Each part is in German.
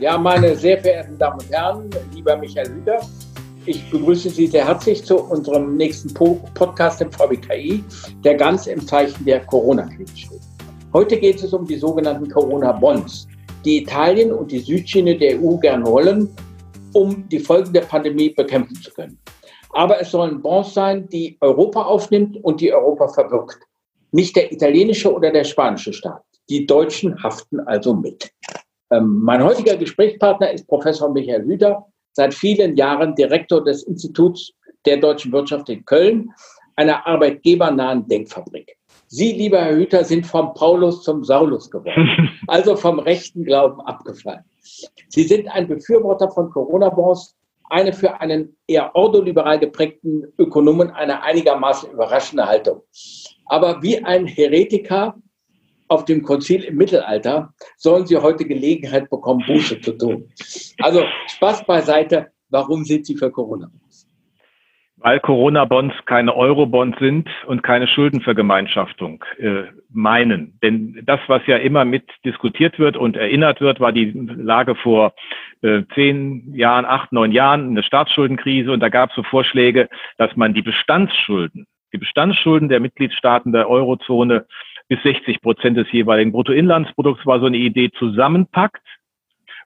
Ja, meine sehr verehrten Damen und Herren, lieber Michael Hüter, ich begrüße Sie sehr herzlich zu unserem nächsten Podcast im VBKI, der ganz im Zeichen der Corona-Krise steht. Heute geht es um die sogenannten Corona-Bonds, die Italien und die Südschiene der EU gern wollen, um die Folgen der Pandemie bekämpfen zu können. Aber es sollen Bonds sein, die Europa aufnimmt und die Europa verbirgt. Nicht der italienische oder der spanische Staat. Die Deutschen haften also mit. Ähm, mein heutiger Gesprächspartner ist Professor Michael Hüter, seit vielen Jahren Direktor des Instituts der deutschen Wirtschaft in Köln, einer arbeitgebernahen Denkfabrik. Sie, lieber Herr Hüter, sind vom Paulus zum Saulus geworden, also vom rechten Glauben abgefallen. Sie sind ein Befürworter von Corona-Bonds, eine für einen eher ordoliberal geprägten Ökonomen eine einigermaßen überraschende Haltung. Aber wie ein Heretiker auf dem Konzil im Mittelalter sollen Sie heute Gelegenheit bekommen, Buße zu tun. Also Spaß beiseite, warum sind Sie für Corona? Weil Corona-Bonds keine Euro-Bonds sind und keine Schuldenvergemeinschaftung äh, meinen. Denn das, was ja immer mit diskutiert wird und erinnert wird, war die Lage vor äh, zehn Jahren, acht, neun Jahren, eine Staatsschuldenkrise. Und da gab es so Vorschläge, dass man die Bestandsschulden, die Bestandsschulden der Mitgliedstaaten der Eurozone bis 60 Prozent des jeweiligen Bruttoinlandsprodukts war so eine Idee zusammenpackt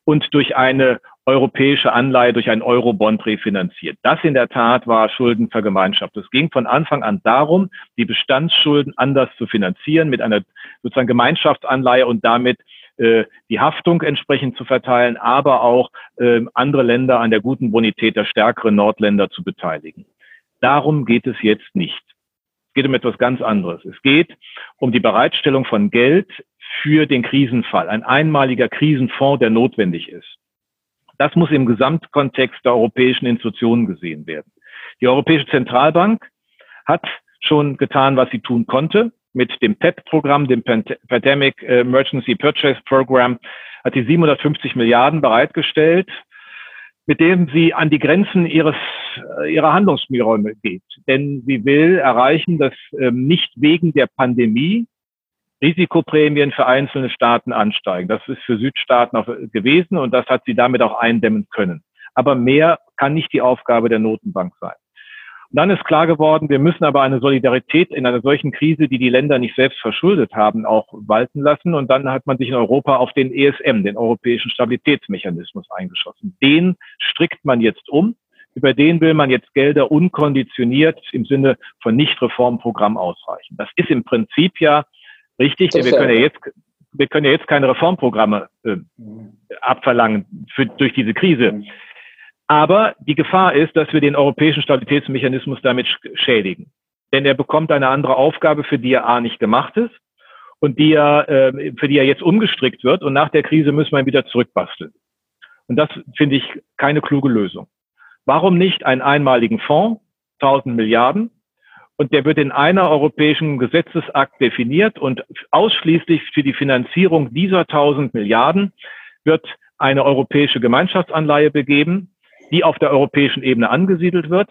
und durch eine europäische Anleihe durch einen Eurobond refinanziert. Das in der Tat war Schuldenvergemeinschaft. Es ging von Anfang an darum, die Bestandsschulden anders zu finanzieren mit einer sozusagen Gemeinschaftsanleihe und damit äh, die Haftung entsprechend zu verteilen, aber auch äh, andere Länder an der guten Bonität der stärkeren Nordländer zu beteiligen. Darum geht es jetzt nicht. Es geht um etwas ganz anderes. Es geht um die Bereitstellung von Geld für den Krisenfall, ein einmaliger Krisenfonds, der notwendig ist. Das muss im Gesamtkontext der europäischen Institutionen gesehen werden. Die Europäische Zentralbank hat schon getan, was sie tun konnte. Mit dem PEP-Programm, dem Pandemic Emergency Purchase Program, hat sie 750 Milliarden bereitgestellt, mit dem sie an die Grenzen ihres, äh, ihrer Handlungsspielräume geht. Denn sie will erreichen, dass ähm, nicht wegen der Pandemie Risikoprämien für einzelne Staaten ansteigen. Das ist für Südstaaten auch gewesen und das hat sie damit auch eindämmen können. Aber mehr kann nicht die Aufgabe der Notenbank sein. Und dann ist klar geworden, wir müssen aber eine Solidarität in einer solchen Krise, die die Länder nicht selbst verschuldet haben, auch walten lassen. Und dann hat man sich in Europa auf den ESM, den Europäischen Stabilitätsmechanismus, eingeschossen. Den strickt man jetzt um. Über den will man jetzt Gelder unkonditioniert im Sinne von Nicht-Reformprogramm ausreichen. Das ist im Prinzip ja Richtig, denn wir können ja jetzt, wir können ja jetzt keine Reformprogramme äh, abverlangen für, durch diese Krise. Aber die Gefahr ist, dass wir den europäischen Stabilitätsmechanismus damit schädigen. Denn er bekommt eine andere Aufgabe, für die er A nicht gemacht ist und die er, äh, für die er jetzt umgestrickt wird. Und nach der Krise müssen wir ihn wieder zurückbasteln. Und das finde ich keine kluge Lösung. Warum nicht einen einmaligen Fonds, 1000 Milliarden, und der wird in einer europäischen Gesetzesakt definiert und ausschließlich für die Finanzierung dieser 1000 Milliarden wird eine europäische Gemeinschaftsanleihe begeben, die auf der europäischen Ebene angesiedelt wird.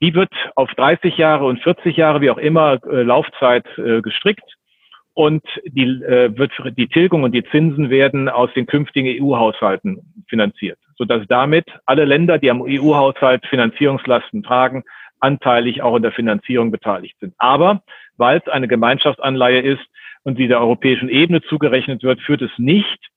Die wird auf 30 Jahre und 40 Jahre, wie auch immer, äh, Laufzeit äh, gestrickt und die, äh, wird die Tilgung und die Zinsen werden aus den künftigen EU-Haushalten finanziert, sodass damit alle Länder, die am EU-Haushalt Finanzierungslasten tragen, anteilig auch in der Finanzierung beteiligt sind. Aber weil es eine Gemeinschaftsanleihe ist und sie der europäischen Ebene zugerechnet wird, führt es nicht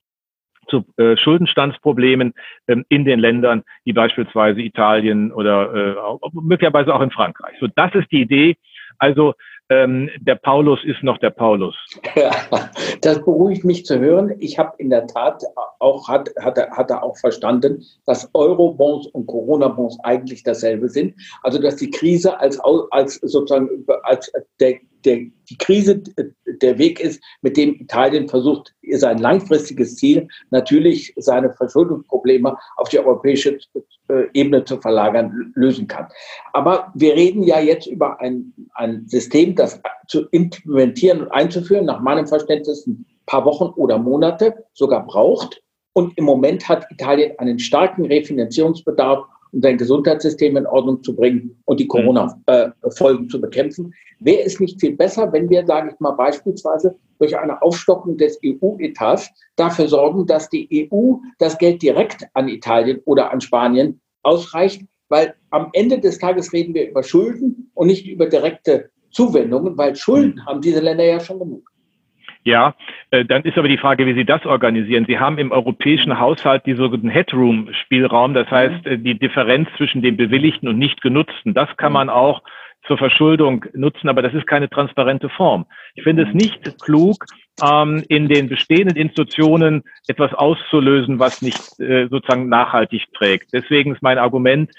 zu äh, Schuldenstandsproblemen ähm, in den Ländern, wie beispielsweise Italien oder äh, möglicherweise auch in Frankreich. So, das ist die Idee. Also ähm, der Paulus ist noch der Paulus. Ja, das beruhigt mich zu hören. Ich habe in der Tat auch, hat, hat, hat er auch verstanden, dass Eurobonds und Corona-Bonds eigentlich dasselbe sind. Also, dass die Krise als, als sozusagen als der, der, die Krise der Weg ist, mit dem Italien versucht, sein langfristiges Ziel, natürlich seine Verschuldungsprobleme auf die europäische äh, Ebene zu verlagern, lösen kann. Aber wir reden ja jetzt über ein, ein System, das zu implementieren und einzuführen, nach meinem Verständnis ein paar Wochen oder Monate sogar braucht. Und im Moment hat Italien einen starken Refinanzierungsbedarf um sein Gesundheitssystem in Ordnung zu bringen und die Corona-Folgen zu bekämpfen. Wäre es nicht viel besser, wenn wir, sage ich mal, beispielsweise durch eine Aufstockung des EU-Etats dafür sorgen, dass die EU das Geld direkt an Italien oder an Spanien ausreicht, weil am Ende des Tages reden wir über Schulden und nicht über direkte Zuwendungen, weil Schulden haben diese Länder ja schon genug. Ja, äh, dann ist aber die Frage, wie Sie das organisieren. Sie haben im europäischen Haushalt die sogenannten Headroom-Spielraum, das heißt äh, die Differenz zwischen dem bewilligten und nicht genutzten. Das kann man auch zur Verschuldung nutzen, aber das ist keine transparente Form. Ich finde es nicht klug, ähm, in den bestehenden Institutionen etwas auszulösen, was nicht äh, sozusagen nachhaltig trägt. Deswegen ist mein Argument,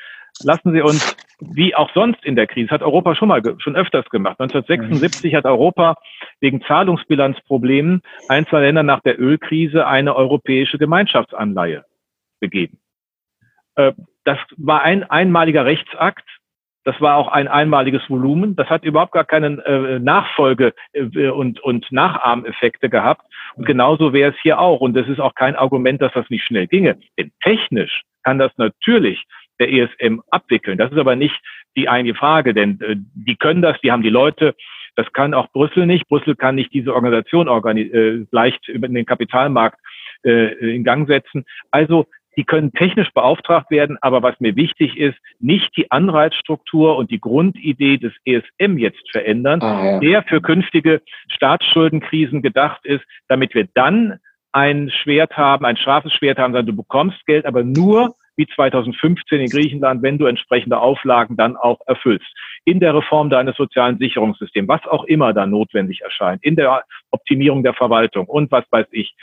lassen Sie uns, wie auch sonst in der Krise, hat Europa schon mal, schon öfters gemacht. 1976 hat Europa wegen Zahlungsbilanzproblemen einzelner Länder nach der Ölkrise eine europäische Gemeinschaftsanleihe begeben. Äh, das war ein einmaliger Rechtsakt. Das war auch ein einmaliges Volumen. Das hat überhaupt gar keine äh, Nachfolge äh, und, und Nachahmeffekte gehabt. Und genauso wäre es hier auch. Und das ist auch kein Argument, dass das nicht schnell ginge. Denn technisch kann das natürlich der ESM abwickeln. Das ist aber nicht die eigentliche Frage, denn äh, die können das, die haben die Leute. Das kann auch Brüssel nicht. Brüssel kann nicht diese Organisation organi äh, leicht über den Kapitalmarkt äh, in Gang setzen. Also die können technisch beauftragt werden, aber was mir wichtig ist, nicht die Anreizstruktur und die Grundidee des ESM jetzt verändern, ah, ja. der für künftige Staatsschuldenkrisen gedacht ist, damit wir dann ein Schwert haben, ein scharfes Schwert haben, sondern du bekommst Geld, aber nur wie 2015 in Griechenland, wenn du entsprechende Auflagen dann auch erfüllst. In der Reform deines sozialen Sicherungssystems, was auch immer da notwendig erscheint, in der Optimierung der Verwaltung und was weiß ich.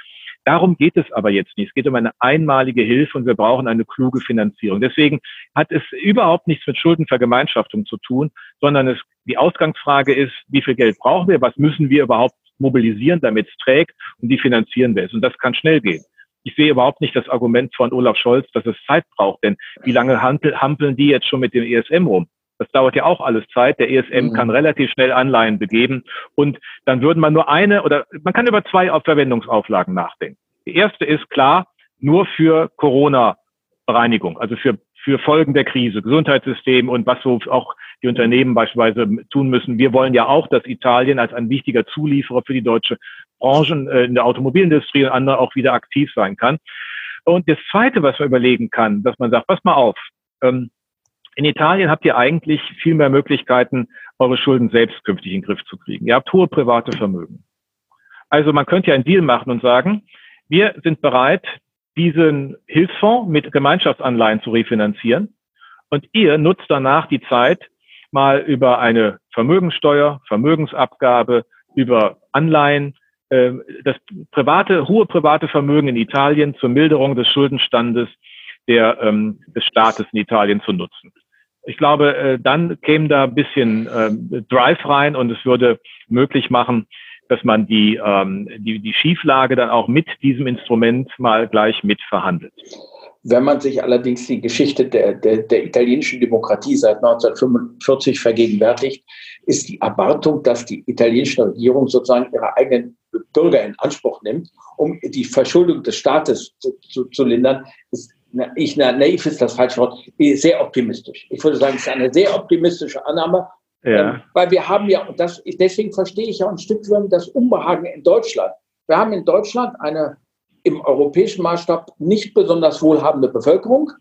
Darum geht es aber jetzt nicht. Es geht um eine einmalige Hilfe und wir brauchen eine kluge Finanzierung. Deswegen hat es überhaupt nichts mit Schuldenvergemeinschaftung zu tun, sondern es, die Ausgangsfrage ist, wie viel Geld brauchen wir, was müssen wir überhaupt mobilisieren, damit es trägt und wie finanzieren wir es. Und das kann schnell gehen ich sehe überhaupt nicht das Argument von Olaf Scholz, dass es Zeit braucht. Denn wie lange hampeln die jetzt schon mit dem ESM rum? Das dauert ja auch alles Zeit. Der ESM mhm. kann relativ schnell Anleihen begeben. Und dann würden man nur eine oder man kann über zwei Verwendungsauflagen nachdenken. Die erste ist klar, nur für Corona-Bereinigung, also für, für Folgen der Krise, Gesundheitssystem und was so auch die Unternehmen beispielsweise tun müssen. Wir wollen ja auch, dass Italien als ein wichtiger Zulieferer für die deutsche Branchen äh, in der Automobilindustrie und andere auch wieder aktiv sein kann. Und das Zweite, was man überlegen kann, dass man sagt, pass mal auf, ähm, in Italien habt ihr eigentlich viel mehr Möglichkeiten, eure Schulden selbst künftig in den Griff zu kriegen. Ihr habt hohe private Vermögen. Also man könnte ja einen Deal machen und sagen, wir sind bereit, diesen Hilfsfonds mit Gemeinschaftsanleihen zu refinanzieren und ihr nutzt danach die Zeit, mal über eine Vermögenssteuer, Vermögensabgabe, über Anleihen ähm, das private, hohe private Vermögen in Italien zur Milderung des Schuldenstandes der, ähm, des Staates in Italien zu nutzen. Ich glaube, äh, dann käme da ein bisschen äh, Drive rein und es würde möglich machen, dass man die, ähm, die, die Schieflage dann auch mit diesem Instrument mal gleich mitverhandelt. Wenn man sich allerdings die Geschichte der, der, der italienischen Demokratie seit 1945 vergegenwärtigt, ist die Erwartung, dass die italienische Regierung sozusagen ihre eigenen Bürger in Anspruch nimmt, um die Verschuldung des Staates zu, zu, zu lindern, ist ich, na, naiv ist das falsche Wort, sehr optimistisch. Ich würde sagen, es ist eine sehr optimistische Annahme, ja. ähm, weil wir haben ja, und das, deswegen verstehe ich ja ein Stück weit das Unbehagen in Deutschland. Wir haben in Deutschland eine im europäischen Maßstab nicht besonders wohlhabende Bevölkerung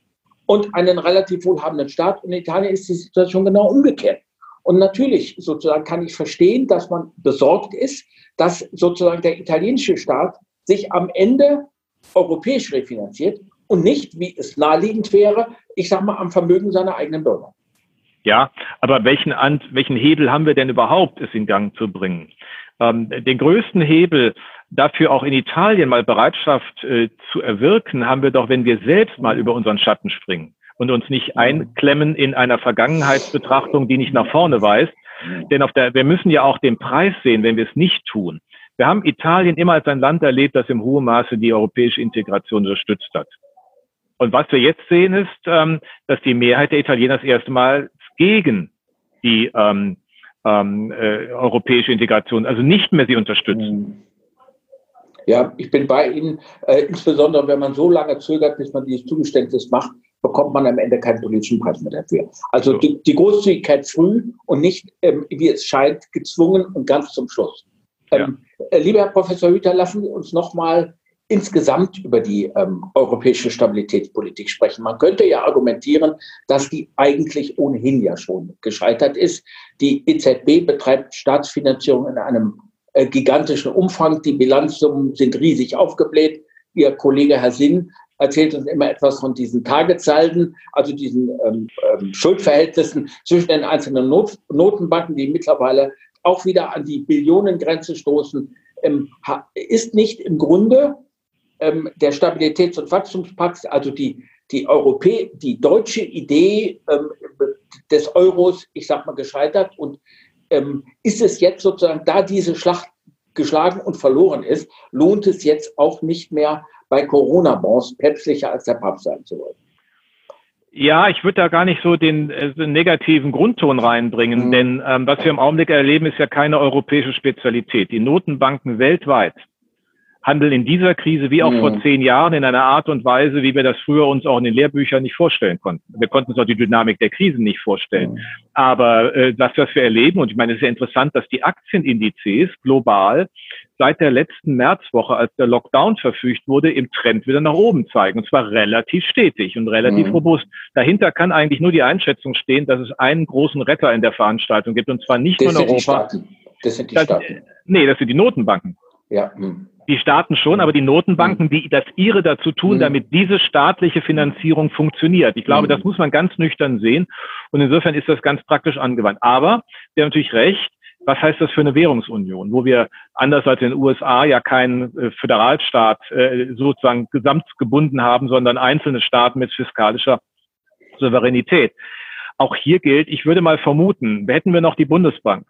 und einen relativ wohlhabenden Staat. In Italien ist die Situation genau umgekehrt. Und natürlich sozusagen kann ich verstehen, dass man besorgt ist, dass sozusagen der italienische Staat sich am Ende europäisch refinanziert und nicht, wie es naheliegend wäre, ich sage mal, am Vermögen seiner eigenen Bürger. Ja, aber welchen, welchen Hebel haben wir denn überhaupt, es in Gang zu bringen? Ähm, den größten Hebel dafür auch in Italien mal Bereitschaft äh, zu erwirken, haben wir doch, wenn wir selbst mal über unseren Schatten springen und uns nicht einklemmen in einer Vergangenheitsbetrachtung, die nicht nach vorne weist. Denn auf der, wir müssen ja auch den Preis sehen, wenn wir es nicht tun. Wir haben Italien immer als ein Land erlebt, das im hohen Maße die europäische Integration unterstützt hat. Und was wir jetzt sehen, ist, ähm, dass die Mehrheit der Italiener das erste Mal gegen die ähm, ähm, äh, europäische Integration, also nicht mehr sie unterstützen. Ja, ich bin bei Ihnen, äh, insbesondere wenn man so lange zögert, bis man dieses Zugeständnis macht, bekommt man am Ende keinen politischen Preis mehr dafür. Also die, die Großzügigkeit früh und nicht, ähm, wie es scheint, gezwungen und ganz zum Schluss. Ähm, ja. Äh, lieber Herr Professor Hüter, lassen Sie uns nochmal insgesamt über die ähm, europäische Stabilitätspolitik sprechen. Man könnte ja argumentieren, dass die eigentlich ohnehin ja schon gescheitert ist. Die EZB betreibt Staatsfinanzierung in einem äh, gigantischen Umfang. Die Bilanzsummen sind riesig aufgebläht. Ihr Kollege Herr Sinn erzählt uns immer etwas von diesen Tagesalden, also diesen ähm, ähm, Schuldverhältnissen zwischen den einzelnen Not Notenbanken, die mittlerweile auch wieder an die Billionengrenze stoßen. Ähm, ist nicht im Grunde ähm, der Stabilitäts- und Wachstumspakt, also die, die, Europä die deutsche Idee ähm, des Euros, ich sag mal, gescheitert und ähm, ist es jetzt sozusagen, da diese Schlacht geschlagen und verloren ist, lohnt es jetzt auch nicht mehr bei Corona-Bonds päpstlicher als der Papst sein zu wollen. Ja, ich würde da gar nicht so den, äh, den negativen Grundton reinbringen, mhm. denn ähm, was wir im Augenblick erleben, ist ja keine europäische Spezialität. Die Notenbanken weltweit handeln in dieser Krise wie auch mhm. vor zehn Jahren in einer Art und Weise, wie wir das früher uns auch in den Lehrbüchern nicht vorstellen konnten. Wir konnten uns auch die Dynamik der Krisen nicht vorstellen. Mhm. Aber äh, das, was wir erleben, und ich meine, es ist ja interessant, dass die Aktienindizes global seit der letzten Märzwoche, als der Lockdown verfügt wurde, im Trend wieder nach oben zeigen. Und zwar relativ stetig und relativ mhm. robust. Dahinter kann eigentlich nur die Einschätzung stehen, dass es einen großen Retter in der Veranstaltung gibt. Und zwar nicht das nur in Europa. Das sind die Staaten. Das, nee, das sind die Notenbanken. Ja. Hm. Die Staaten schon, aber die Notenbanken, hm. die das ihre dazu tun, mhm. damit diese staatliche Finanzierung funktioniert. Ich glaube, mhm. das muss man ganz nüchtern sehen. Und insofern ist das ganz praktisch angewandt. Aber, der hat natürlich recht, was heißt das für eine Währungsunion, wo wir anders als in den USA ja keinen äh, Föderalstaat äh, sozusagen gesamt gebunden haben, sondern einzelne Staaten mit fiskalischer Souveränität. Auch hier gilt, ich würde mal vermuten, hätten wir noch die Bundesbank,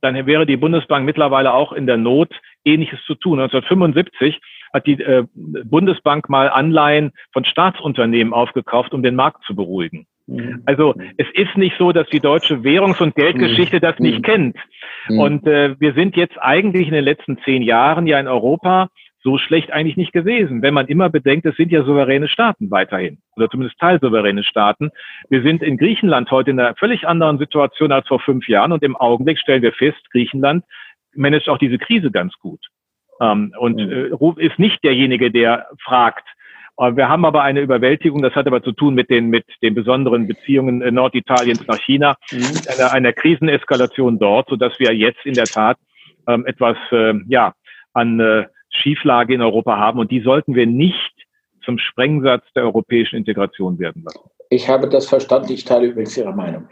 dann wäre die Bundesbank mittlerweile auch in der Not, Ähnliches zu tun. 1975 hat die äh, Bundesbank mal Anleihen von Staatsunternehmen aufgekauft, um den Markt zu beruhigen. Mhm. Also es ist nicht so, dass die deutsche Währungs- und Geldgeschichte das nicht mhm. kennt. Mhm. Und äh, wir sind jetzt eigentlich in den letzten zehn Jahren ja in Europa so schlecht eigentlich nicht gewesen, wenn man immer bedenkt, es sind ja souveräne Staaten weiterhin oder zumindest teilsouveräne Staaten. Wir sind in Griechenland heute in einer völlig anderen Situation als vor fünf Jahren und im Augenblick stellen wir fest, Griechenland managt auch diese Krise ganz gut ähm, und mhm. äh, ist nicht derjenige, der fragt, äh, wir haben aber eine Überwältigung, das hat aber zu tun mit den, mit den besonderen Beziehungen äh, Norditaliens nach China, mhm. einer, einer Kriseneskalation dort, sodass wir jetzt in der Tat ähm, etwas äh, ja, an äh, Schieflage in Europa haben und die sollten wir nicht zum Sprengsatz der europäischen Integration werden lassen. Ich habe das verstanden, ich teile übrigens Ihre Meinung.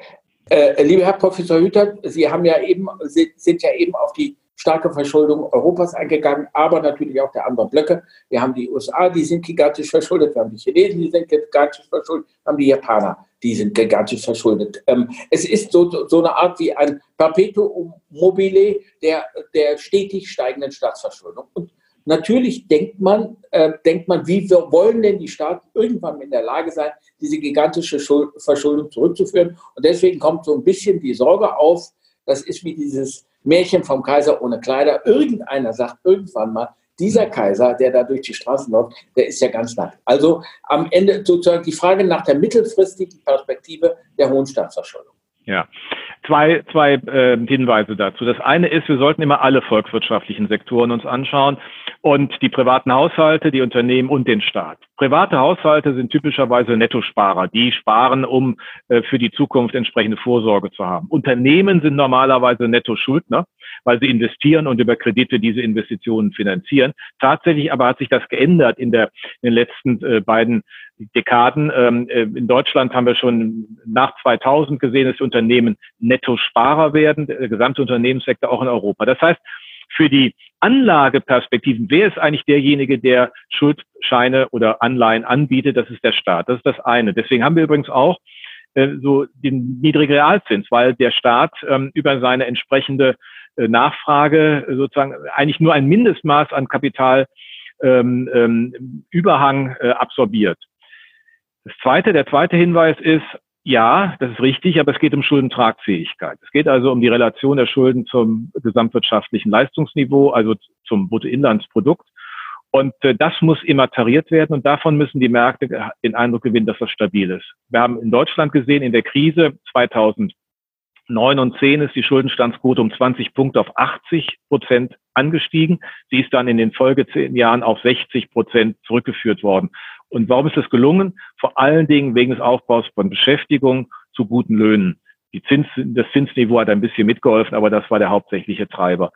Äh, lieber Herr Professor Hüter, Sie haben ja eben, sind ja eben auf die starke Verschuldung Europas eingegangen, aber natürlich auch der anderen Blöcke. Wir haben die USA, die sind gigantisch verschuldet, wir haben die Chinesen, die sind gigantisch verschuldet, wir haben die Japaner, die sind gigantisch verschuldet. Ähm, es ist so, so eine Art wie ein Perpetuum mobile der, der stetig steigenden Staatsverschuldung. Und Natürlich denkt man, äh, denkt man, wie wollen denn die Staaten irgendwann in der Lage sein, diese gigantische Schuld Verschuldung zurückzuführen. Und deswegen kommt so ein bisschen die Sorge auf, das ist wie dieses Märchen vom Kaiser ohne Kleider. Irgendeiner sagt irgendwann mal, dieser Kaiser, der da durch die Straßen läuft, der ist ja ganz nackt. Also am Ende sozusagen die Frage nach der mittelfristigen Perspektive der hohen Staatsverschuldung. Ja, zwei, zwei äh, Hinweise dazu. Das eine ist, wir sollten immer alle volkswirtschaftlichen Sektoren uns anschauen und die privaten Haushalte, die Unternehmen und den Staat. Private Haushalte sind typischerweise Nettosparer, die sparen, um äh, für die Zukunft entsprechende Vorsorge zu haben. Unternehmen sind normalerweise Nettoschuldner, weil sie investieren und über Kredite diese Investitionen finanzieren. Tatsächlich aber hat sich das geändert in, der, in den letzten äh, beiden Dekaden. Ähm, äh, in Deutschland haben wir schon nach 2000 gesehen, dass Unternehmen Nettosparer werden, der gesamte Unternehmenssektor auch in Europa. Das heißt, für die Anlageperspektiven, wer ist eigentlich derjenige, der Schuldscheine oder Anleihen anbietet? Das ist der Staat. Das ist das eine. Deswegen haben wir übrigens auch äh, so den niedrigen Realzins, weil der Staat ähm, über seine entsprechende äh, Nachfrage sozusagen eigentlich nur ein Mindestmaß an Kapital ähm, ähm, äh, absorbiert. Das zweite, der zweite Hinweis ist, ja, das ist richtig, aber es geht um Schuldentragfähigkeit. Es geht also um die Relation der Schulden zum gesamtwirtschaftlichen Leistungsniveau, also zum Bruttoinlandsprodukt. Und äh, das muss immer tariert werden und davon müssen die Märkte den Eindruck gewinnen, dass das stabil ist. Wir haben in Deutschland gesehen, in der Krise 2009 und 10 ist die Schuldenstandsquote um 20 Punkte auf 80 Prozent angestiegen. Sie ist dann in den Folge zehn Jahren auf 60 Prozent zurückgeführt worden. Und warum ist das gelungen? Vor allen Dingen wegen des Aufbaus von Beschäftigung zu guten Löhnen. Die Zins, das Zinsniveau hat ein bisschen mitgeholfen, aber das war der hauptsächliche Treiber.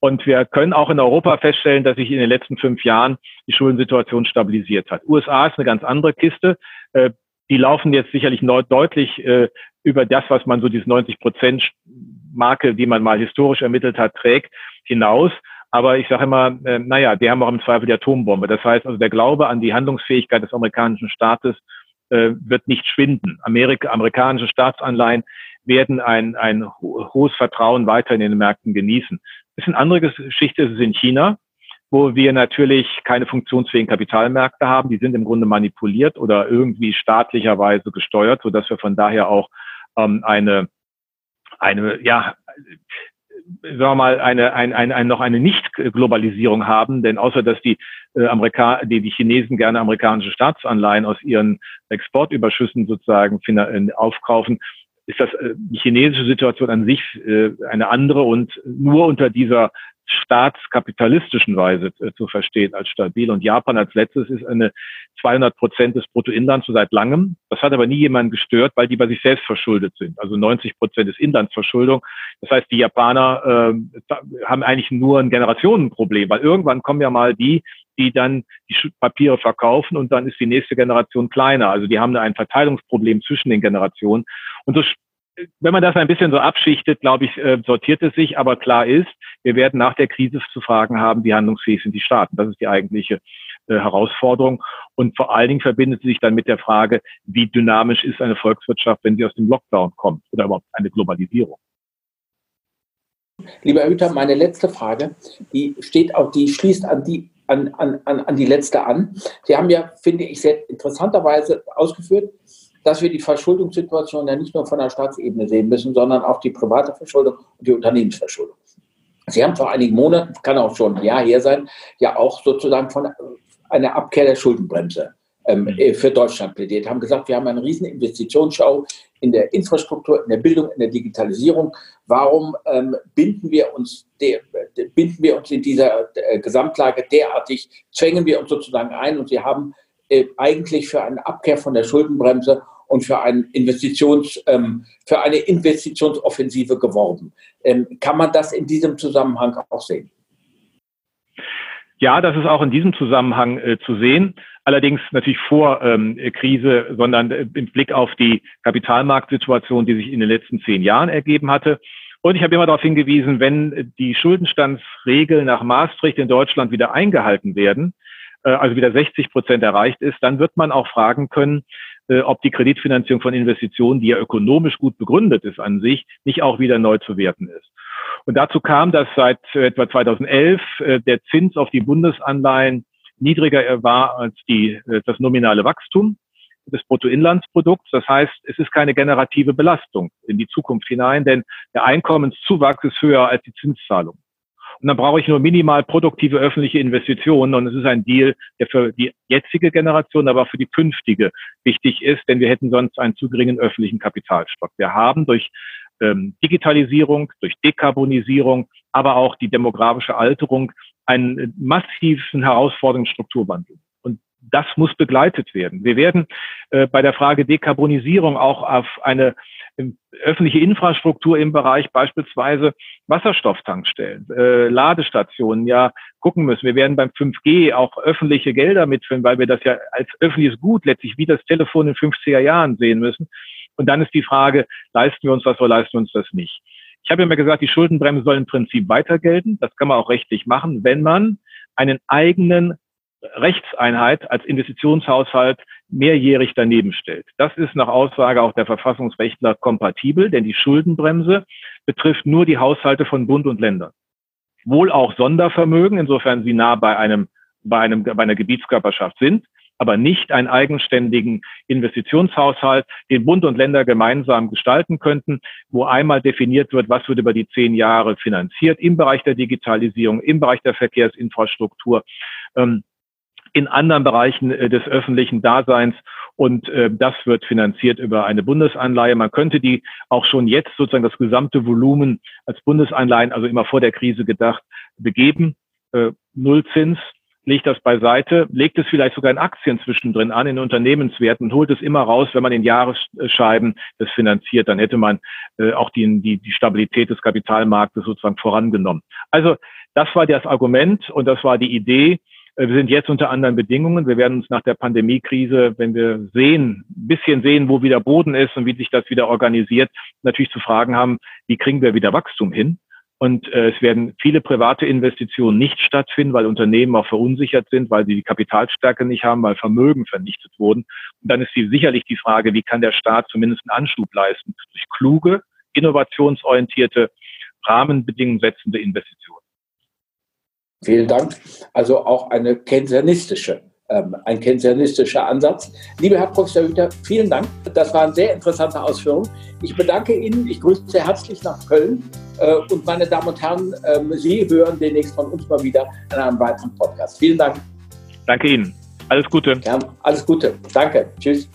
Und wir können auch in Europa feststellen, dass sich in den letzten fünf Jahren die Schuldensituation stabilisiert hat. USA ist eine ganz andere Kiste. Äh, die laufen jetzt sicherlich deutlich äh, über das, was man so diese 90 Prozent Marke, die man mal historisch ermittelt hat, trägt, hinaus. Aber ich sage immer, äh, naja, die haben auch im Zweifel die Atombombe. Das heißt also, der Glaube an die Handlungsfähigkeit des amerikanischen Staates äh, wird nicht schwinden. Amerika, amerikanische Staatsanleihen werden ein, ein hohes Vertrauen weiter in den Märkten genießen. Das ist eine andere Geschichte, es ist in China, wo wir natürlich keine funktionsfähigen Kapitalmärkte haben. Die sind im Grunde manipuliert oder irgendwie staatlicherweise gesteuert, sodass wir von daher auch ähm, eine, eine, ja, sagen wir mal, eine, ein, ein, ein, noch eine Nicht-Globalisierung haben, denn außer dass die, äh, Amerika die, die Chinesen gerne amerikanische Staatsanleihen aus ihren Exportüberschüssen sozusagen aufkaufen, ist das äh, die chinesische Situation an sich äh, eine andere. Und nur unter dieser staatskapitalistischen Weise äh, zu verstehen als stabil. Und Japan als letztes ist eine 200 Prozent des Bruttoinlands seit langem. Das hat aber nie jemanden gestört, weil die bei sich selbst verschuldet sind. Also 90 Prozent ist Inlandsverschuldung. Das heißt, die Japaner äh, haben eigentlich nur ein Generationenproblem, weil irgendwann kommen ja mal die, die dann die Papiere verkaufen und dann ist die nächste Generation kleiner. Also die haben da ein Verteilungsproblem zwischen den Generationen. Und so, wenn man das ein bisschen so abschichtet, glaube ich, äh, sortiert es sich. Aber klar ist, wir werden nach der Krise zu fragen haben, wie handlungsfähig sind die Staaten. Das ist die eigentliche äh, Herausforderung. Und vor allen Dingen verbindet sie sich dann mit der Frage, wie dynamisch ist eine Volkswirtschaft, wenn sie aus dem Lockdown kommt oder überhaupt eine Globalisierung. Lieber Herr Hüter, meine letzte Frage, die steht auch, die schließt an die an, an, an die letzte an. Sie haben ja, finde ich, sehr interessanterweise ausgeführt, dass wir die Verschuldungssituation ja nicht nur von der Staatsebene sehen müssen, sondern auch die private Verschuldung und die Unternehmensverschuldung. Sie haben vor einigen Monaten, kann auch schon ein Jahr her sein, ja auch sozusagen von einer Abkehr der Schuldenbremse ähm, mhm. äh, für Deutschland plädiert, haben gesagt, wir haben eine riesen Investitionsschau in der Infrastruktur, in der Bildung, in der Digitalisierung. Warum ähm, binden, wir uns der, binden wir uns in dieser äh, Gesamtlage derartig, zwängen wir uns sozusagen ein und wir haben äh, eigentlich für eine Abkehr von der Schuldenbremse und für, ein Investitions, ähm, für eine Investitionsoffensive geworben. Ähm, kann man das in diesem Zusammenhang auch sehen? Ja, das ist auch in diesem Zusammenhang äh, zu sehen. Allerdings natürlich vor ähm, Krise, sondern äh, im Blick auf die Kapitalmarktsituation, die sich in den letzten zehn Jahren ergeben hatte. Und ich habe immer darauf hingewiesen, wenn die Schuldenstandsregeln nach Maastricht in Deutschland wieder eingehalten werden, äh, also wieder 60 Prozent erreicht ist, dann wird man auch fragen können, äh, ob die Kreditfinanzierung von Investitionen, die ja ökonomisch gut begründet ist an sich, nicht auch wieder neu zu werten ist. Und dazu kam, dass seit etwa 2011 äh, der Zins auf die Bundesanleihen niedriger war als die, äh, das nominale Wachstum des Bruttoinlandsprodukts. Das heißt, es ist keine generative Belastung in die Zukunft hinein, denn der Einkommenszuwachs ist höher als die Zinszahlung. Und dann brauche ich nur minimal produktive öffentliche Investitionen. Und es ist ein Deal, der für die jetzige Generation, aber auch für die künftige wichtig ist, denn wir hätten sonst einen zu geringen öffentlichen Kapitalstock. Wir haben durch ähm, Digitalisierung, durch Dekarbonisierung, aber auch die demografische Alterung einen massiven herausfordernden Strukturwandel. Und das muss begleitet werden. Wir werden äh, bei der Frage Dekarbonisierung auch auf eine öffentliche Infrastruktur im Bereich beispielsweise Wasserstofftankstellen, äh, Ladestationen ja gucken müssen. Wir werden beim 5G auch öffentliche Gelder mitführen, weil wir das ja als öffentliches Gut letztlich wie das Telefon in 50er Jahren sehen müssen. Und dann ist die Frage, leisten wir uns das oder leisten wir uns das nicht? Ich habe immer gesagt, die Schuldenbremse soll im Prinzip weiter gelten. Das kann man auch rechtlich machen, wenn man einen eigenen Rechtseinheit als Investitionshaushalt mehrjährig daneben stellt. Das ist nach Aussage auch der Verfassungsrechtler kompatibel, denn die Schuldenbremse betrifft nur die Haushalte von Bund und Ländern. Wohl auch Sondervermögen, insofern sie nah bei einem, bei einem, bei einer Gebietskörperschaft sind aber nicht einen eigenständigen Investitionshaushalt, den Bund und Länder gemeinsam gestalten könnten, wo einmal definiert wird, was wird über die zehn Jahre finanziert im Bereich der Digitalisierung, im Bereich der Verkehrsinfrastruktur. Ähm, in anderen Bereichen äh, des öffentlichen Daseins. Und äh, das wird finanziert über eine Bundesanleihe. Man könnte die auch schon jetzt sozusagen das gesamte Volumen als Bundesanleihen, also immer vor der Krise gedacht, begeben. Äh, Nullzins, legt das beiseite, legt es vielleicht sogar in Aktien zwischendrin an, in Unternehmenswerten und holt es immer raus, wenn man in Jahresscheiben das finanziert. Dann hätte man äh, auch die, die, die Stabilität des Kapitalmarktes sozusagen vorangenommen. Also das war das Argument und das war die Idee. Äh, wir sind jetzt unter anderen Bedingungen. Wir werden uns nach der Pandemiekrise, wenn wir sehen, ein bisschen sehen, wo wieder Boden ist und wie sich das wieder organisiert, natürlich zu fragen haben, wie kriegen wir wieder Wachstum hin? Und äh, es werden viele private Investitionen nicht stattfinden, weil Unternehmen auch verunsichert sind, weil sie die Kapitalstärke nicht haben, weil Vermögen vernichtet wurden. Und dann ist die, sicherlich die Frage, wie kann der Staat zumindest einen Anschub leisten durch kluge, innovationsorientierte, Rahmenbedingungen setzende Investitionen. Vielen Dank. Also auch eine keynesianistische ähm, ein keynesianistischer Ansatz. Lieber Herr Professor Hüter, vielen Dank. Das waren sehr interessante Ausführungen. Ich bedanke Ihnen. Ich grüße sehr herzlich nach Köln. Äh, und meine Damen und Herren, ähm, Sie hören demnächst von uns mal wieder in einem weiteren Podcast. Vielen Dank. Danke Ihnen. Alles Gute. Ja, alles Gute. Danke. Tschüss.